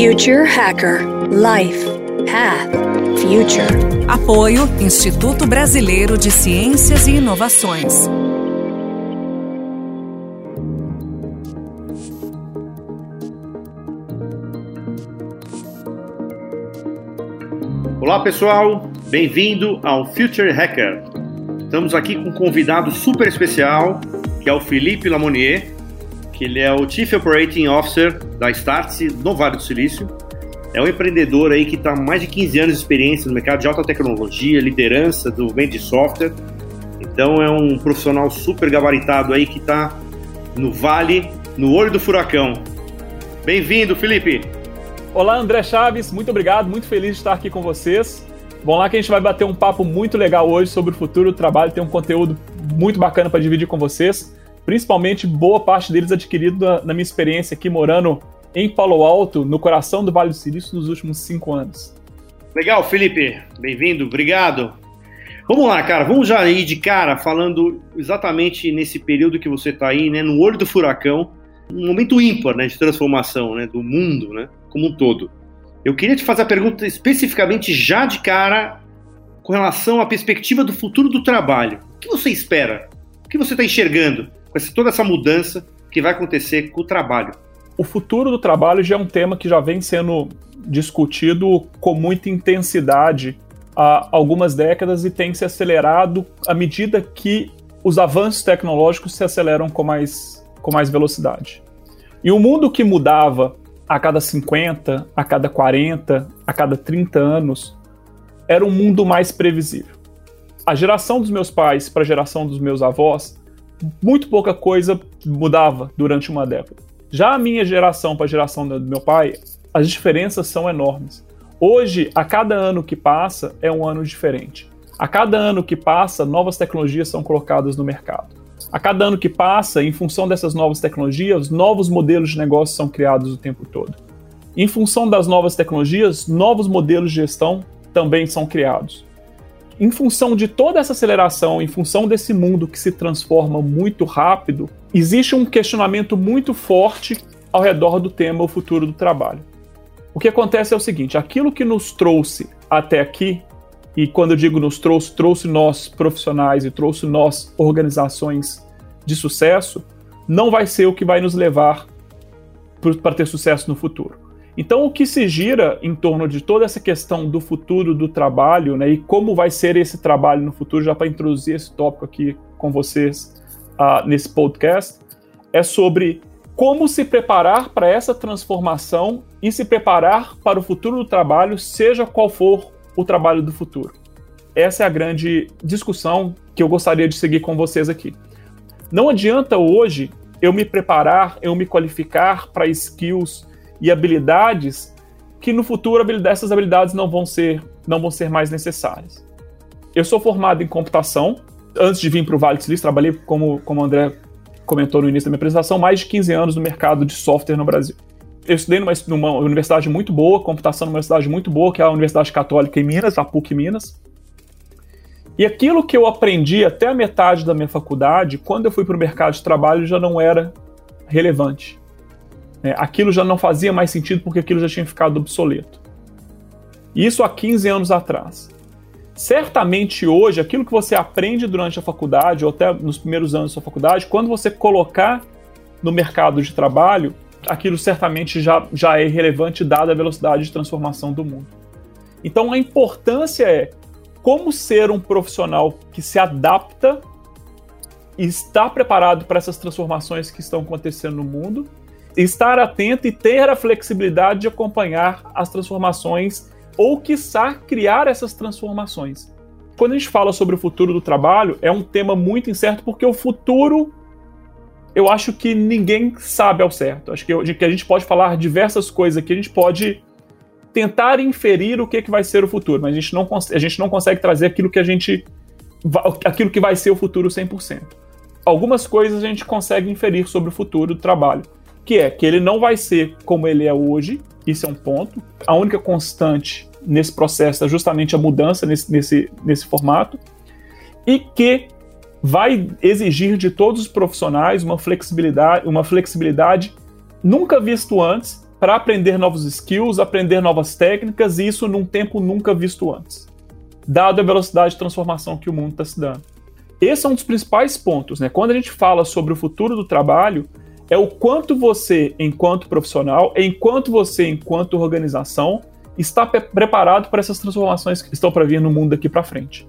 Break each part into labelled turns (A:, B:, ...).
A: Future Hacker Life Path Future.
B: Apoio Instituto Brasileiro de Ciências e Inovações.
C: Olá pessoal, bem-vindo ao Future Hacker. Estamos aqui com um convidado super especial, que é o Felipe Lamonier, que ele é o Chief Operating Officer da Startse no Vale do Silício. É um empreendedor aí que está mais de 15 anos de experiência no mercado de alta tecnologia, liderança, desenvolvimento de software. Então é um profissional super gabaritado aí que está no vale, no olho do furacão. Bem-vindo, Felipe!
D: Olá, André Chaves, muito obrigado, muito feliz de estar aqui com vocês. Vamos lá que a gente vai bater um papo muito legal hoje sobre o futuro do trabalho, tem um conteúdo muito bacana para dividir com vocês principalmente boa parte deles adquirido na, na minha experiência aqui morando em Palo Alto, no coração do Vale do Silício, nos últimos cinco anos.
C: Legal, Felipe. Bem-vindo, obrigado. Vamos lá, cara, vamos já ir de cara falando exatamente nesse período que você está aí, né, no olho do furacão, um momento ímpar, né, de transformação, né, do mundo, né, como um todo. Eu queria te fazer a pergunta especificamente já de cara com relação à perspectiva do futuro do trabalho. O que você espera? O que você está enxergando com toda essa mudança que vai acontecer com o trabalho.
D: O futuro do trabalho já é um tema que já vem sendo discutido com muita intensidade há algumas décadas e tem se acelerado à medida que os avanços tecnológicos se aceleram com mais, com mais velocidade. E o mundo que mudava a cada 50, a cada 40, a cada 30 anos, era um mundo mais previsível. A geração dos meus pais para a geração dos meus avós muito pouca coisa mudava durante uma década. Já a minha geração para a geração do meu pai, as diferenças são enormes. Hoje, a cada ano que passa, é um ano diferente. A cada ano que passa, novas tecnologias são colocadas no mercado. A cada ano que passa, em função dessas novas tecnologias, novos modelos de negócio são criados o tempo todo. Em função das novas tecnologias, novos modelos de gestão também são criados em função de toda essa aceleração, em função desse mundo que se transforma muito rápido, existe um questionamento muito forte ao redor do tema o futuro do trabalho. O que acontece é o seguinte: aquilo que nos trouxe até aqui, e quando eu digo nos trouxe, trouxe nós profissionais e trouxe nós organizações de sucesso, não vai ser o que vai nos levar para ter sucesso no futuro. Então, o que se gira em torno de toda essa questão do futuro do trabalho, né, e como vai ser esse trabalho no futuro, já para introduzir esse tópico aqui com vocês uh, nesse podcast, é sobre como se preparar para essa transformação e se preparar para o futuro do trabalho, seja qual for o trabalho do futuro. Essa é a grande discussão que eu gostaria de seguir com vocês aqui. Não adianta hoje eu me preparar, eu me qualificar para skills e habilidades que no futuro essas habilidades não vão ser, não vão ser mais necessárias. Eu sou formado em computação. Antes de vir para o Vale do Silício, trabalhei, como, como o André comentou no início da minha apresentação, mais de 15 anos no mercado de software no Brasil. Eu estudei numa, numa universidade muito boa, computação numa universidade muito boa, que é a Universidade Católica em Minas, a PUC Minas. E aquilo que eu aprendi até a metade da minha faculdade, quando eu fui para o mercado de trabalho, já não era relevante. É, aquilo já não fazia mais sentido porque aquilo já tinha ficado obsoleto. Isso há 15 anos atrás. Certamente hoje, aquilo que você aprende durante a faculdade, ou até nos primeiros anos da sua faculdade, quando você colocar no mercado de trabalho, aquilo certamente já, já é irrelevante dada a velocidade de transformação do mundo. Então a importância é como ser um profissional que se adapta e está preparado para essas transformações que estão acontecendo no mundo estar atento e ter a flexibilidade de acompanhar as transformações ou, quiçá, criar essas transformações. Quando a gente fala sobre o futuro do trabalho, é um tema muito incerto porque o futuro eu acho que ninguém sabe ao certo. Acho que, que a gente pode falar diversas coisas aqui, a gente pode tentar inferir o que, que vai ser o futuro, mas a gente, não, a gente não consegue trazer aquilo que a gente. aquilo que vai ser o futuro 100%. Algumas coisas a gente consegue inferir sobre o futuro do trabalho que é que ele não vai ser como ele é hoje, isso é um ponto. A única constante nesse processo é justamente a mudança nesse, nesse, nesse formato, e que vai exigir de todos os profissionais uma flexibilidade, uma flexibilidade nunca visto antes para aprender novos skills, aprender novas técnicas, e isso num tempo nunca visto antes, dado a velocidade de transformação que o mundo está se dando. Esse é um dos principais pontos, né? Quando a gente fala sobre o futuro do trabalho, é o quanto você, enquanto profissional, enquanto você, enquanto organização, está preparado para essas transformações que estão para vir no mundo daqui para frente.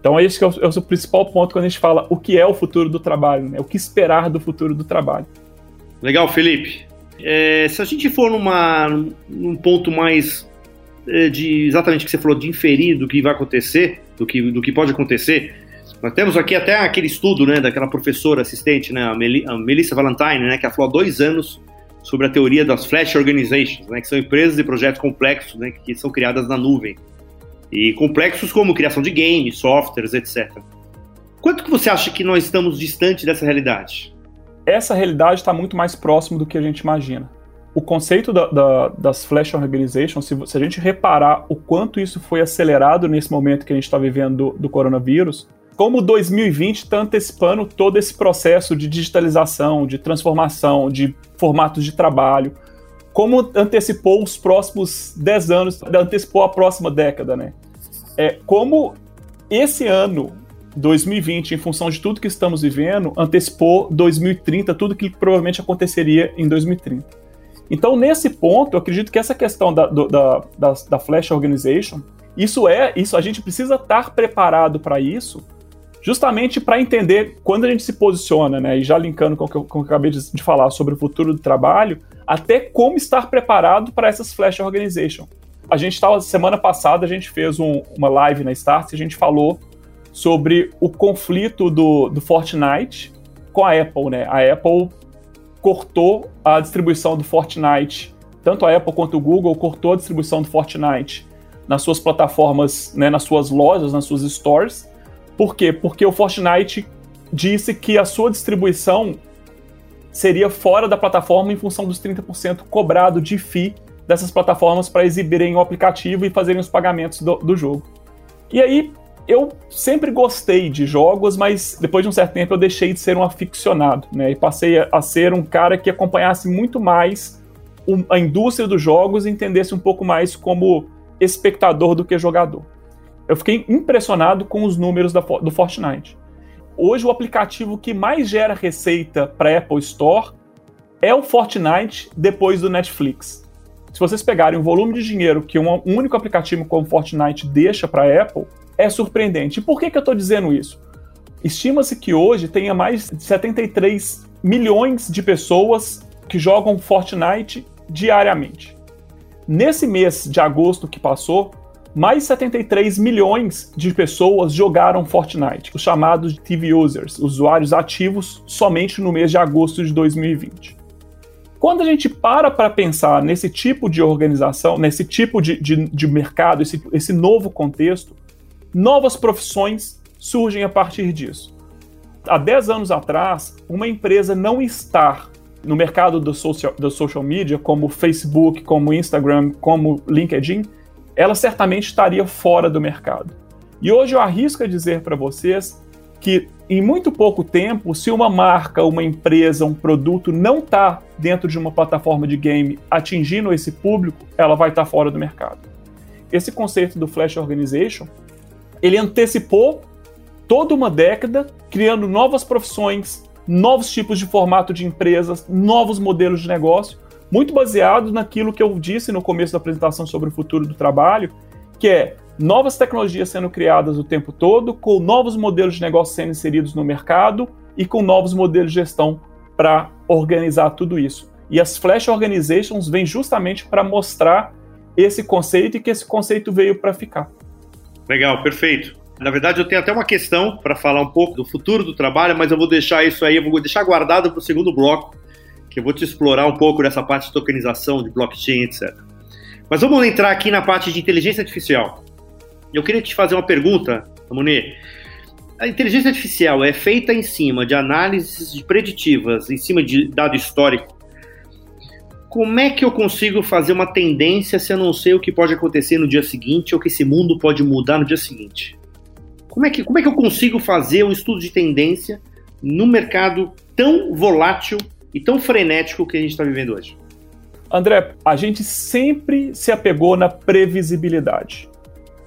D: Então, esse é o, é o principal ponto quando a gente fala o que é o futuro do trabalho, né? o que esperar do futuro do trabalho.
C: Legal, Felipe. É, se a gente for numa, num ponto mais é, de exatamente o que você falou, de inferir do que vai acontecer, do que, do que pode acontecer, nós temos aqui até aquele estudo né, daquela professora assistente, né, a, Mel a Melissa Valentine, né, que ela falou há dois anos sobre a teoria das Flash Organizations, né, que são empresas e projetos complexos né, que são criadas na nuvem. E complexos como criação de games, softwares, etc. Quanto que você acha que nós estamos distante dessa realidade?
D: Essa realidade está muito mais próximo do que a gente imagina. O conceito da, da, das Flash Organizations, se, se, a gente reparar o quanto isso foi acelerado nesse momento que a gente está vivendo do, do coronavírus, como 2020 está antecipando todo esse processo de digitalização, de transformação, de formatos de trabalho, como antecipou os próximos 10 anos, antecipou a próxima década, né? É, como esse ano, 2020, em função de tudo que estamos vivendo, antecipou 2030, tudo que provavelmente aconteceria em 2030. Então, nesse ponto, eu acredito que essa questão da, da, da, da Flash Organization, isso é, isso a gente precisa estar preparado para isso, justamente para entender quando a gente se posiciona, né? E já linkando com o que eu, com o que eu acabei de, de falar sobre o futuro do trabalho, até como estar preparado para essas Flash Organization. A gente estava, semana passada, a gente fez um, uma live na Start e a gente falou sobre o conflito do, do Fortnite com a Apple, né? A Apple cortou a distribuição do Fortnite, tanto a Apple quanto o Google cortou a distribuição do Fortnite nas suas plataformas, né, nas suas lojas, nas suas stores. Por quê? Porque o Fortnite disse que a sua distribuição seria fora da plataforma em função dos 30% cobrado de FII dessas plataformas para exibirem o aplicativo e fazerem os pagamentos do, do jogo. E aí, eu sempre gostei de jogos, mas depois de um certo tempo eu deixei de ser um aficionado, né? E passei a, a ser um cara que acompanhasse muito mais a indústria dos jogos e entendesse um pouco mais como espectador do que jogador. Eu fiquei impressionado com os números da, do Fortnite hoje o aplicativo que mais gera receita para Apple Store é o Fortnite depois do Netflix. Se vocês pegarem o volume de dinheiro que um único aplicativo como Fortnite deixa para a Apple, é surpreendente. E por que, que eu estou dizendo isso? Estima-se que hoje tenha mais de 73 milhões de pessoas que jogam Fortnite diariamente. Nesse mês de agosto que passou, mais 73 milhões de pessoas jogaram Fortnite, os chamados TV users, usuários ativos, somente no mês de agosto de 2020. Quando a gente para para pensar nesse tipo de organização, nesse tipo de, de, de mercado, esse, esse novo contexto, novas profissões surgem a partir disso. Há 10 anos atrás, uma empresa não estar no mercado do social, do social media, como Facebook, como Instagram, como LinkedIn, ela certamente estaria fora do mercado. E hoje eu arrisco a dizer para vocês que em muito pouco tempo, se uma marca, uma empresa, um produto não está dentro de uma plataforma de game atingindo esse público, ela vai estar tá fora do mercado. Esse conceito do Flash Organization, ele antecipou toda uma década, criando novas profissões, novos tipos de formato de empresas, novos modelos de negócio, muito baseado naquilo que eu disse no começo da apresentação sobre o futuro do trabalho, que é novas tecnologias sendo criadas o tempo todo, com novos modelos de negócio sendo inseridos no mercado e com novos modelos de gestão para organizar tudo isso. E as Flash Organizations vêm justamente para mostrar esse conceito e que esse conceito veio para ficar.
C: Legal, perfeito. Na verdade, eu tenho até uma questão para falar um pouco do futuro do trabalho, mas eu vou deixar isso aí, eu vou deixar guardado para o segundo bloco, eu vou te explorar um pouco dessa parte de tokenização, de blockchain, etc. Mas vamos entrar aqui na parte de inteligência artificial. Eu queria te fazer uma pergunta, Amonet. A inteligência artificial é feita em cima de análises preditivas, em cima de dado histórico. Como é que eu consigo fazer uma tendência se eu não sei o que pode acontecer no dia seguinte ou que esse mundo pode mudar no dia seguinte? Como é que, como é que eu consigo fazer um estudo de tendência no mercado tão volátil e tão frenético que a gente está vivendo hoje?
D: André, a gente sempre se apegou na previsibilidade.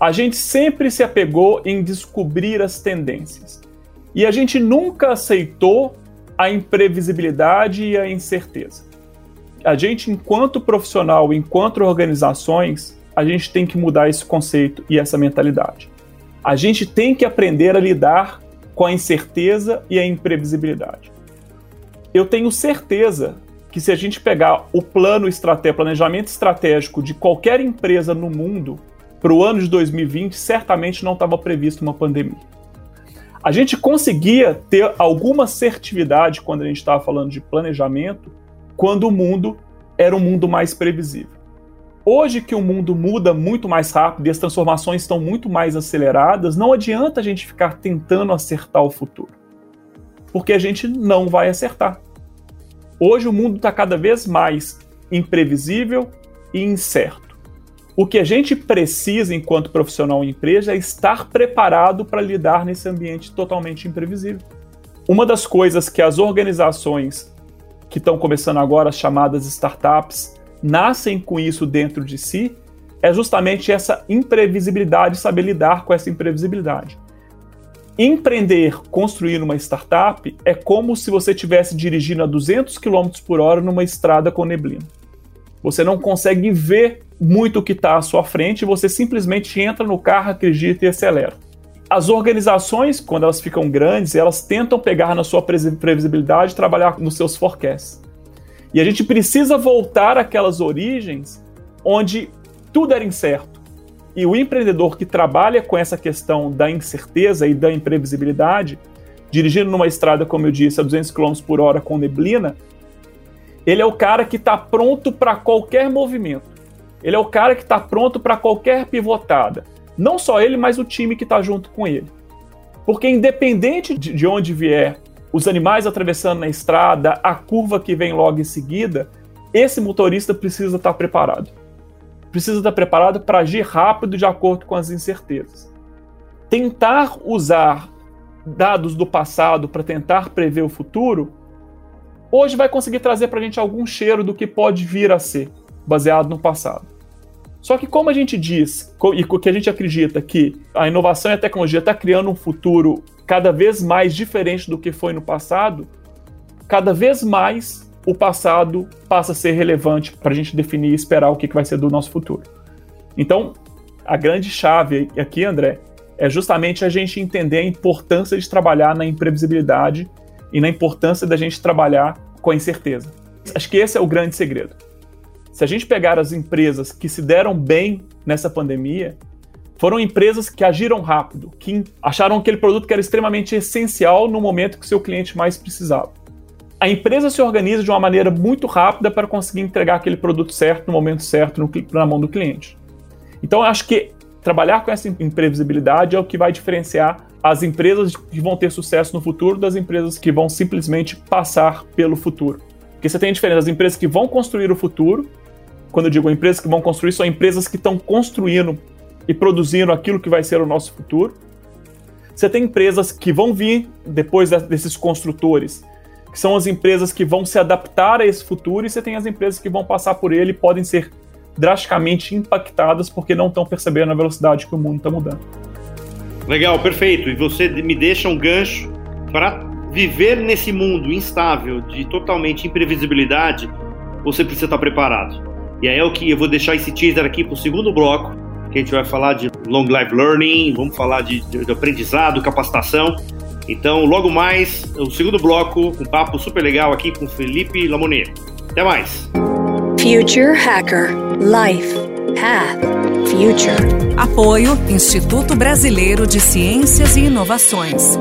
D: A gente sempre se apegou em descobrir as tendências. E a gente nunca aceitou a imprevisibilidade e a incerteza. A gente, enquanto profissional, enquanto organizações, a gente tem que mudar esse conceito e essa mentalidade. A gente tem que aprender a lidar com a incerteza e a imprevisibilidade. Eu tenho certeza que se a gente pegar o plano estratégico, planejamento estratégico de qualquer empresa no mundo para o ano de 2020, certamente não estava previsto uma pandemia. A gente conseguia ter alguma assertividade quando a gente estava falando de planejamento, quando o mundo era um mundo mais previsível. Hoje que o mundo muda muito mais rápido e as transformações estão muito mais aceleradas, não adianta a gente ficar tentando acertar o futuro. Porque a gente não vai acertar. Hoje o mundo está cada vez mais imprevisível e incerto. O que a gente precisa enquanto profissional em empresa é estar preparado para lidar nesse ambiente totalmente imprevisível. Uma das coisas que as organizações que estão começando agora, as chamadas startups, nascem com isso dentro de si, é justamente essa imprevisibilidade, saber lidar com essa imprevisibilidade. Empreender, construir uma startup é como se você estivesse dirigindo a 200 km por hora numa estrada com neblina. Você não consegue ver muito o que está à sua frente, você simplesmente entra no carro, acredita e acelera. As organizações, quando elas ficam grandes, elas tentam pegar na sua previsibilidade e trabalhar nos seus forecasts. E a gente precisa voltar àquelas origens onde tudo era incerto e o empreendedor que trabalha com essa questão da incerteza e da imprevisibilidade, dirigindo numa estrada, como eu disse, a 200 km por hora com neblina, ele é o cara que está pronto para qualquer movimento. Ele é o cara que está pronto para qualquer pivotada. Não só ele, mas o time que está junto com ele. Porque independente de onde vier os animais atravessando na estrada, a curva que vem logo em seguida, esse motorista precisa estar tá preparado precisa estar preparado para agir rápido de acordo com as incertezas. Tentar usar dados do passado para tentar prever o futuro, hoje vai conseguir trazer para a gente algum cheiro do que pode vir a ser, baseado no passado. Só que como a gente diz, e que a gente acredita que a inovação e a tecnologia está criando um futuro cada vez mais diferente do que foi no passado, cada vez mais o passado passa a ser relevante para a gente definir e esperar o que, vai ser do nosso futuro. Então, a grande chave aqui, André, é justamente a gente entender a importância de trabalhar na imprevisibilidade e na importância da gente trabalhar com a incerteza. Acho que esse é o grande segredo. Se a gente pegar as empresas que se deram bem nessa pandemia, foram empresas que agiram rápido, que acharam aquele produto que era extremamente essencial no momento que o seu cliente mais precisava a empresa se organiza de uma maneira muito rápida para conseguir entregar aquele produto certo no momento certo no, na mão do cliente. Então, acho que trabalhar com essa imprevisibilidade é o que vai diferenciar as empresas que vão ter sucesso no futuro das empresas que vão simplesmente passar pelo futuro. Porque você tem a diferença das empresas que vão construir o futuro. Quando eu digo empresas que vão construir, são empresas que estão construindo e produzindo aquilo que vai ser o nosso futuro. Você tem empresas que vão vir depois desses construtores que são as empresas que vão se adaptar a esse futuro, e você tem as empresas que vão passar por ele e podem ser drasticamente impactadas porque não estão percebendo a velocidade que o mundo está mudando.
C: Legal, perfeito. E você me deixa um gancho para viver nesse mundo instável de totalmente imprevisibilidade, você precisa estar preparado. E aí é o que eu vou deixar esse teaser aqui para o segundo bloco, que a gente vai falar de long life learning, vamos falar de, de, aprendizado, capacitação. Então, logo mais, o segundo bloco, um papo super legal aqui com Felipe Lamonier. Até mais!
A: Future Hacker Life Path Future.
B: Apoio Instituto Brasileiro de Ciências e Inovações.